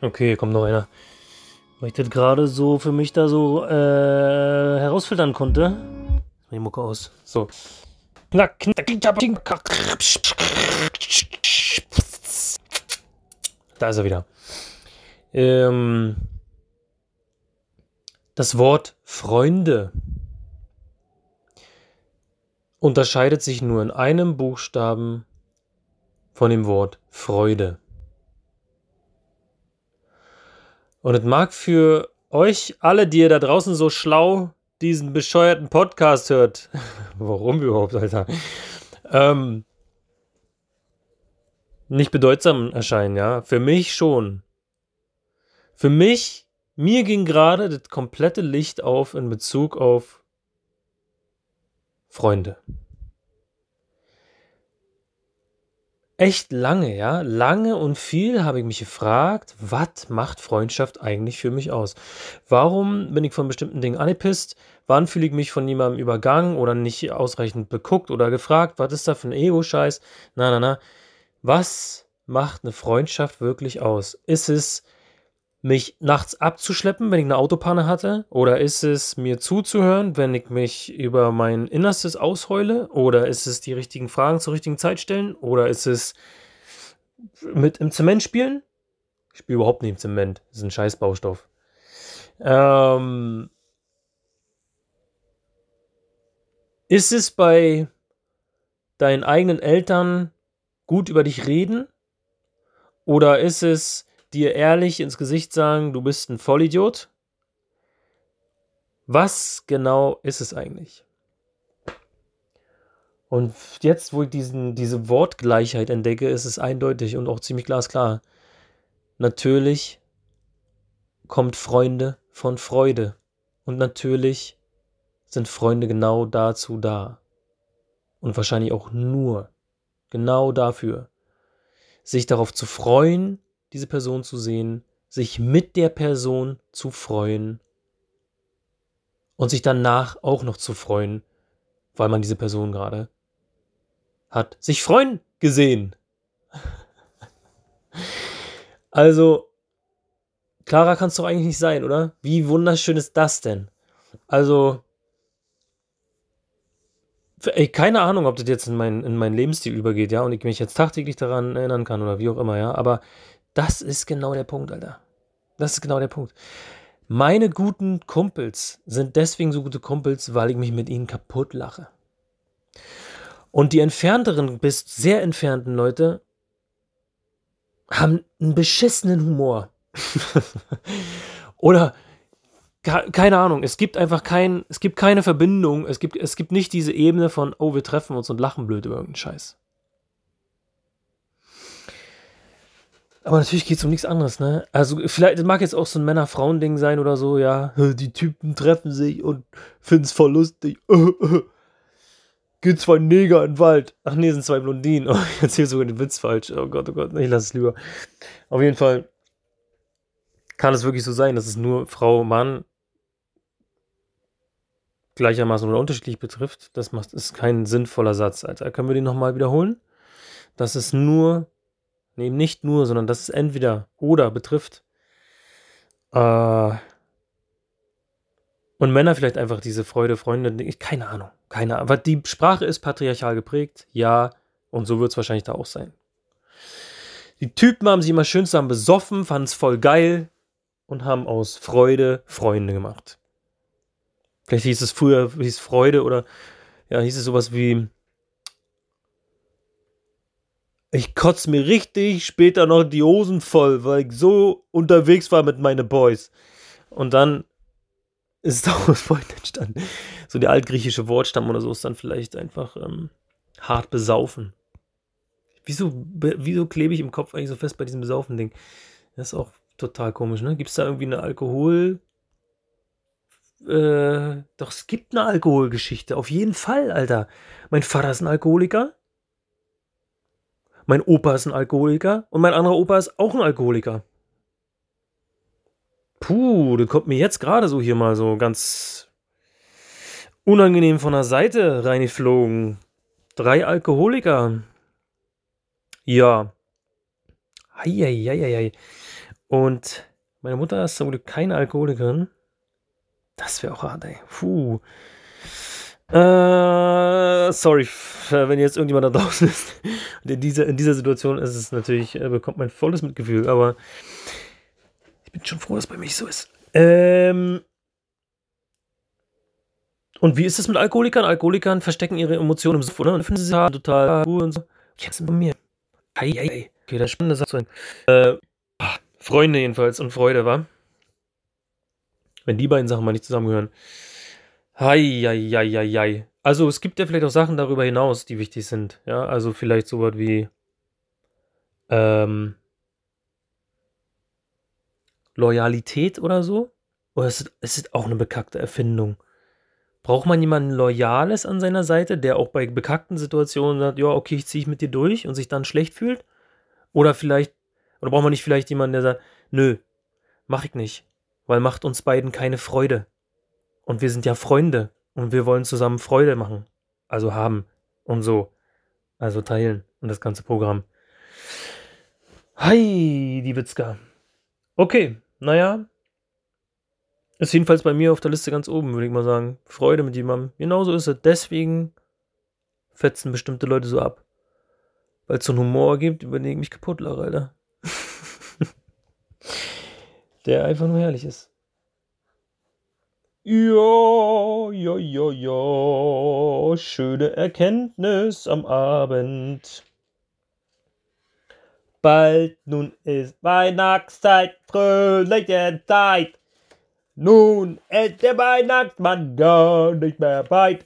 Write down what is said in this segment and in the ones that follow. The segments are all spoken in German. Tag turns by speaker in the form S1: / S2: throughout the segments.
S1: Okay, kommt noch einer. Weil ich das gerade so für mich da so äh, herausfiltern konnte. Die Mucke aus. So. Da ist er wieder. Ähm, das Wort Freunde unterscheidet sich nur in einem Buchstaben von dem Wort Freude. Und es mag für euch alle, die ihr da draußen so schlau diesen bescheuerten Podcast hört, warum überhaupt, Alter, ähm, nicht bedeutsam erscheinen, ja. Für mich schon. Für mich, mir ging gerade das komplette Licht auf in Bezug auf Freunde. Echt lange, ja, lange und viel habe ich mich gefragt, was macht Freundschaft eigentlich für mich aus? Warum bin ich von bestimmten Dingen angepisst? Wann fühle ich mich von jemandem übergangen oder nicht ausreichend beguckt oder gefragt? Was ist da für ein Ego-Scheiß? Na, na, na. Was macht eine Freundschaft wirklich aus? Ist es mich nachts abzuschleppen, wenn ich eine Autopanne hatte? Oder ist es mir zuzuhören, wenn ich mich über mein Innerstes ausheule? Oder ist es die richtigen Fragen zur richtigen Zeit stellen? Oder ist es mit im Zement spielen? Ich spiele überhaupt nicht im Zement. Das ist ein scheiß Baustoff. Ähm, ist es bei deinen eigenen Eltern gut über dich reden? Oder ist es dir ehrlich ins Gesicht sagen, du bist ein Vollidiot? Was genau ist es eigentlich? Und jetzt, wo ich diesen, diese Wortgleichheit entdecke, ist es eindeutig und auch ziemlich glasklar. Natürlich kommt Freunde von Freude. Und natürlich sind Freunde genau dazu da. Und wahrscheinlich auch nur genau dafür, sich darauf zu freuen, diese Person zu sehen, sich mit der Person zu freuen und sich danach auch noch zu freuen, weil man diese Person gerade hat sich freuen gesehen. Also, klarer kann es doch eigentlich nicht sein, oder? Wie wunderschön ist das denn? Also, ey, keine Ahnung, ob das jetzt in, mein, in meinen Lebensstil übergeht, ja, und ich mich jetzt tagtäglich daran erinnern kann oder wie auch immer, ja, aber das ist genau der Punkt, Alter. Das ist genau der Punkt. Meine guten Kumpels sind deswegen so gute Kumpels, weil ich mich mit ihnen kaputt lache. Und die entfernteren bis sehr entfernten Leute haben einen beschissenen Humor. Oder keine Ahnung, es gibt einfach kein, es gibt keine Verbindung, es gibt, es gibt nicht diese Ebene von, oh, wir treffen uns und lachen blöd über irgendeinen Scheiß. Aber natürlich geht es um nichts anderes, ne? Also, vielleicht mag jetzt auch so ein Männer-Frauen-Ding sein oder so, ja. Die Typen treffen sich und finden es voll lustig. Geht zwei Neger in den Wald. Ach nee, sind zwei Blondinen. Oh, ich erzähle sogar den Witz falsch. Oh Gott, oh Gott, ich lasse es lieber. Auf jeden Fall kann es wirklich so sein, dass es nur Frau, Mann gleichermaßen oder unterschiedlich betrifft. Das ist kein sinnvoller Satz, Alter. Können wir den nochmal wiederholen? Das ist nur Nee, nicht nur, sondern das ist entweder oder betrifft. Äh, und Männer vielleicht einfach diese Freude, Freunde, keine Ahnung, keine Ahnung. Aber die Sprache ist patriarchal geprägt, ja, und so wird es wahrscheinlich da auch sein. Die Typen haben sich immer schön zusammen besoffen, fanden es voll geil und haben aus Freude Freunde gemacht. Vielleicht hieß es früher, hieß Freude oder ja, hieß es sowas wie ich kotze mir richtig später noch die Hosen voll, weil ich so unterwegs war mit meinen Boys. Und dann ist daraus Freund entstanden. So der altgriechische Wortstamm oder so ist dann vielleicht einfach ähm, hart besaufen. Wieso, wieso klebe ich im Kopf eigentlich so fest bei diesem Besaufen-Ding? Das ist auch total komisch, ne? Gibt es da irgendwie eine Alkohol... Äh, doch, es gibt eine Alkoholgeschichte. Auf jeden Fall, Alter. Mein Vater ist ein Alkoholiker. Mein Opa ist ein Alkoholiker und mein anderer Opa ist auch ein Alkoholiker. Puh, das kommt mir jetzt gerade so hier mal so ganz unangenehm von der Seite reingeflogen. Drei Alkoholiker. Ja. Eieieiei. Und meine Mutter ist zum Glück keine Alkoholikerin. Das wäre auch hart, ey. Puh. Äh, sorry, wenn jetzt irgendjemand da draußen ist. In dieser, in dieser Situation ist es natürlich, äh, bekommt mein volles Mitgefühl, aber ich bin schon froh, dass es bei mir so ist. Ähm, und wie ist es mit Alkoholikern? Alkoholikern verstecken ihre Emotionen im Suff, oder? Und finden sie ja total cool und so. Jetzt bei mir. Hey, hey. Okay, das ist spannende Sache. Äh, Freunde jedenfalls und Freude, war. Wenn die beiden Sachen mal nicht zusammengehören. Hei, Also es gibt ja vielleicht auch Sachen darüber hinaus, die wichtig sind. Ja, also vielleicht sowas wie ähm, Loyalität oder so. Oder ist es ist auch eine bekackte Erfindung? Braucht man jemanden Loyales an seiner Seite, der auch bei bekackten Situationen sagt, ja, okay, ich ziehe mit dir durch und sich dann schlecht fühlt? Oder vielleicht, oder braucht man nicht vielleicht jemanden, der sagt, nö, mach ich nicht, weil macht uns beiden keine Freude. Und wir sind ja Freunde und wir wollen zusammen Freude machen. Also haben und so. Also teilen und das ganze Programm. Hi, die Witzka. Okay, naja. Ist jedenfalls bei mir auf der Liste ganz oben, würde ich mal sagen. Freude mit jemandem. Genauso ist es. Deswegen fetzen bestimmte Leute so ab. Weil es so einen Humor gibt, über den ich mich kaputt lache, Alter. Der einfach nur herrlich ist. Ja, ja, ja, ja, schöne Erkenntnis am Abend. Bald nun ist Weihnachtszeit, fröhliche Zeit. Nun ist der Weihnachtsmann gar nicht mehr weit.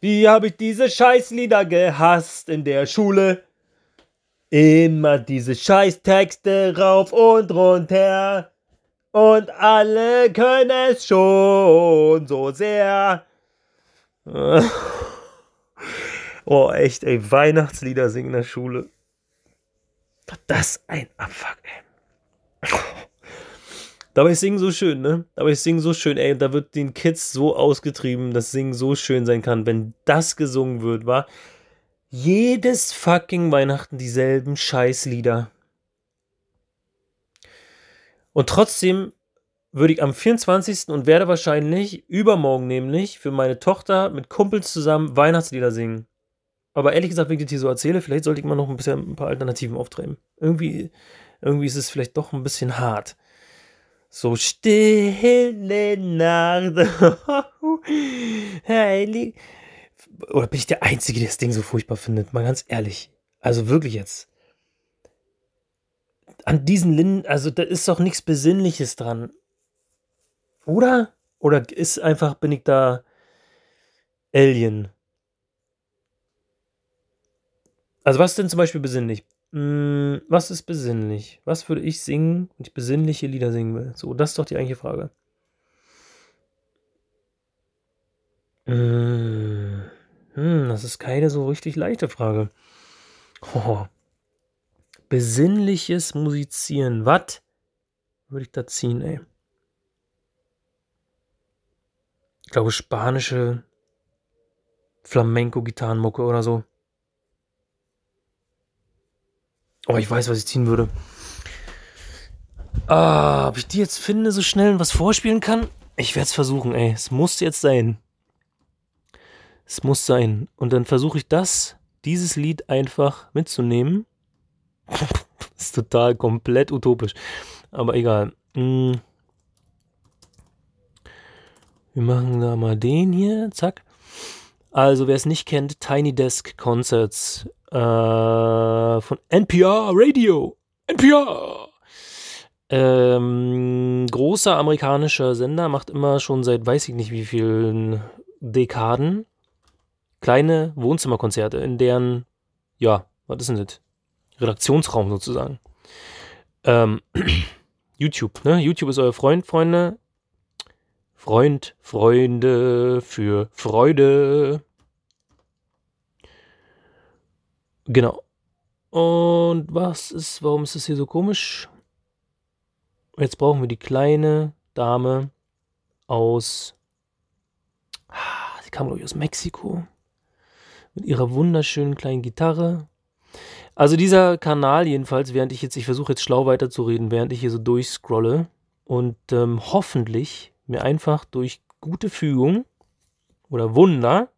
S1: Wie hab ich diese Scheißlieder gehasst in der Schule? Immer diese Scheißtexte rauf und runter. Und alle können es schon so sehr. oh, echt, ey. Weihnachtslieder singen in der Schule. Das ein Abfuck, ey. Dabei ist Singen so schön, ne? Dabei ist Singen so schön, ey. Und da wird den Kids so ausgetrieben, dass Singen so schön sein kann, wenn das gesungen wird, war. Jedes fucking Weihnachten dieselben Scheißlieder. Und trotzdem würde ich am 24. und werde wahrscheinlich übermorgen nämlich für meine Tochter mit Kumpels zusammen Weihnachtslieder singen. Aber ehrlich gesagt, wenn ich das hier so erzähle, vielleicht sollte ich mal noch ein bisschen ein paar Alternativen auftreiben. Irgendwie, irgendwie ist es vielleicht doch ein bisschen hart. So stille Nacht. Heilig. Oder bin ich der Einzige, der das Ding so furchtbar findet? Mal ganz ehrlich. Also wirklich jetzt an diesen Linden, also da ist doch nichts Besinnliches dran. Oder? Oder ist einfach, bin ich da Alien? Also was ist denn zum Beispiel besinnlich? Hm, was ist besinnlich? Was würde ich singen, wenn ich besinnliche Lieder singen will? So, das ist doch die eigentliche Frage. Hm, hm das ist keine so richtig leichte Frage. Oh besinnliches Musizieren. Was würde ich da ziehen, ey? Ich glaube, spanische Flamenco-Gitarrenmucke oder so. Oh, ich weiß, was ich ziehen würde. Ah, ob ich die jetzt finde, so schnell was vorspielen kann? Ich werde es versuchen, ey. Es muss jetzt sein. Es muss sein. Und dann versuche ich das, dieses Lied einfach mitzunehmen das ist total komplett utopisch. Aber egal. Hm. Wir machen da mal den hier. Zack. Also, wer es nicht kennt, Tiny Desk Concerts äh, von NPR Radio. NPR! Ähm, großer amerikanischer Sender, macht immer schon seit weiß ich nicht wie vielen Dekaden kleine Wohnzimmerkonzerte, in deren, ja, was ist denn das? Redaktionsraum sozusagen. Ähm, YouTube, ne? YouTube ist euer Freund, Freunde. Freund, Freunde für Freude. Genau. Und was ist, warum ist das hier so komisch? Jetzt brauchen wir die kleine Dame aus, ah, sie kam glaube ich aus Mexiko, mit ihrer wunderschönen kleinen Gitarre Also dieser Kanal jedenfalls, während ich jetzt, ich versuche jetzt schlau weiterzureden, während ich hier so durchscrolle und ähm, hoffentlich mir einfach durch gute Fügung oder Wunder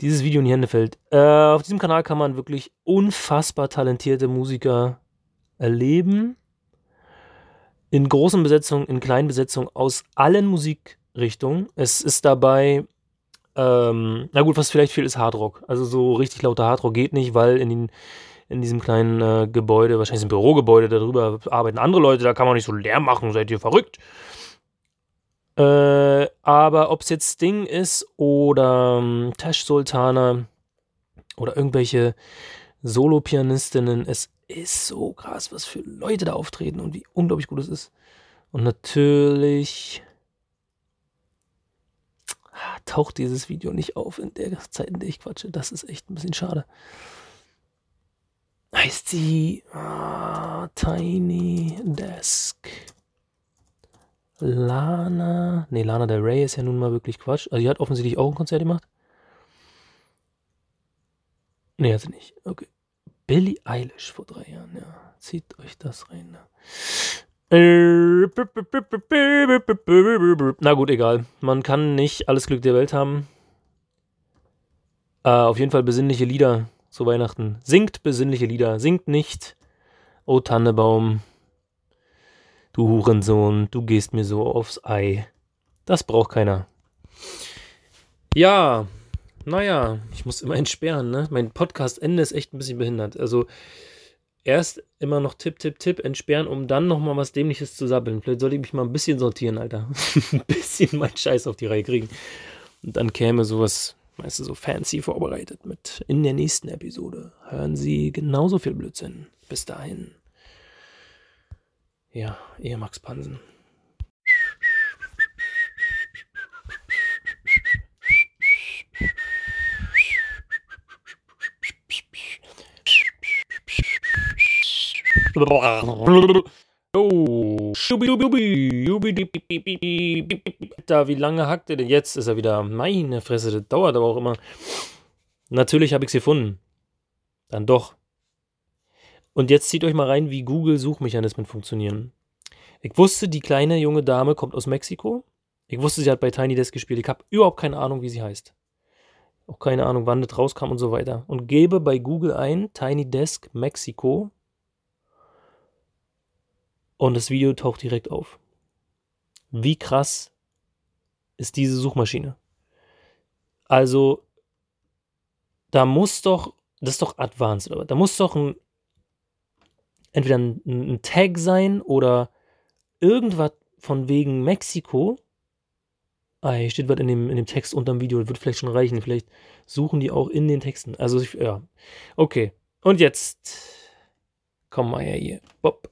S1: dieses Video in die Hände fällt. Äh, auf diesem Kanal kann man wirklich unfassbar talentierte Musiker erleben. In großen Besetzungen, in kleinen Besetzungen aus allen Musikrichtungen. Es ist dabei, ähm, na gut, was vielleicht fehlt, ist Hardrock. Also so richtig lauter Hardrock geht nicht, weil in, den, in diesem kleinen äh, Gebäude, wahrscheinlich ein Bürogebäude, darüber arbeiten andere Leute, da kann man nicht so Lärm machen, seid ihr verrückt. Äh, aber ob es jetzt Sting ist oder ähm, Tash Sultana oder irgendwelche Solo-Pianistinnen, es ist so krass, was für Leute da auftreten und wie unglaublich gut es ist. Und natürlich taucht dieses Video nicht auf in der Zeit, in der ich quatsche. Das ist echt ein bisschen schade. Heißt sie ah, Tiny Desk. Lana. Ne, Lana Del Rey ist ja nun mal wirklich Quatsch. Also, die hat offensichtlich auch ein Konzert gemacht. Ne, hat sie nicht. Okay. Billie Eilish vor drei Jahren, ja. Zieht euch das rein. Na gut, egal. Man kann nicht alles Glück der Welt haben. Äh, auf jeden Fall besinnliche Lieder zu Weihnachten. Singt besinnliche Lieder. Singt nicht. O Tannebaum, Du Hurensohn, du gehst mir so aufs Ei. Das braucht keiner. Ja, naja, ich muss immer entsperren, ne? Mein Podcast-Ende ist echt ein bisschen behindert. Also, erst immer noch Tipp, Tipp, Tipp, entsperren, um dann nochmal was Dämliches zu sabbeln. Vielleicht sollte ich mich mal ein bisschen sortieren, Alter. ein bisschen meinen Scheiß auf die Reihe kriegen. Und dann käme sowas, weißt du, so fancy vorbereitet mit in der nächsten Episode. Hören Sie genauso viel Blödsinn. Bis dahin. Ja, eher Max Pansen. Oh. Da, wie lange hackt er denn? Jetzt ist er wieder. Meine Fresse, das dauert aber auch immer. Natürlich habe ich es gefunden. Dann doch. Und jetzt zieht euch mal rein, wie Google-Suchmechanismen funktionieren. Ich wusste, die kleine junge Dame kommt aus Mexiko. Ich wusste, sie hat bei Tiny Desk gespielt. Ich habe überhaupt keine Ahnung, wie sie heißt. Auch keine Ahnung, wann das rauskam und so weiter. Und gebe bei Google ein Tiny Desk Mexiko. Und das Video taucht direkt auf. Wie krass ist diese Suchmaschine? Also, da muss doch, das ist doch advanced, oder? Da muss doch ein entweder ein, ein Tag sein oder irgendwas von wegen Mexiko. Ah, hier steht was in dem, in dem Text unter dem Video, das wird vielleicht schon reichen. Vielleicht suchen die auch in den Texten. Also, ich, ja. Okay. Und jetzt. Komm mal her hier. Bob.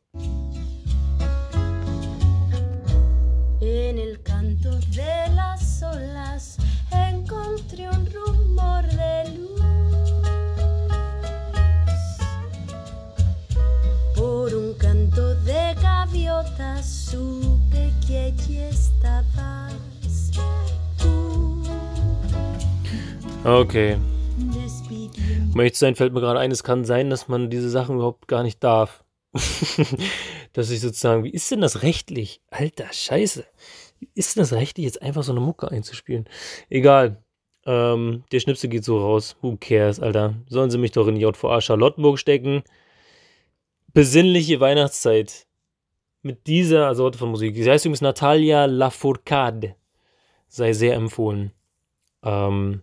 S1: En el canto de las olas encontré un rumor de luz. de gaviotas supe que allí estabas tú. Okay. Um ehrlich zu sein, fällt mir gerade ein, es kann sein, dass man diese Sachen überhaupt gar nicht darf. dass ich sozusagen, wie ist denn das rechtlich? Alter, scheiße. Wie ist denn das rechtlich, jetzt einfach so eine Mucke einzuspielen? Egal. Ähm, der Schnipsel geht so raus. Who cares, Alter? Sollen sie mich doch in die JVA Charlottenburg stecken? besinnliche Weihnachtszeit mit dieser Sorte von Musik. Sie heißt übrigens Natalia Lafourcade. Sei sehr empfohlen. Ähm,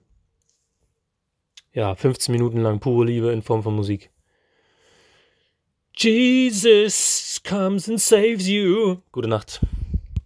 S1: ja, 15 Minuten lang pure Liebe in Form von Musik. Jesus comes and saves you. Gute Nacht.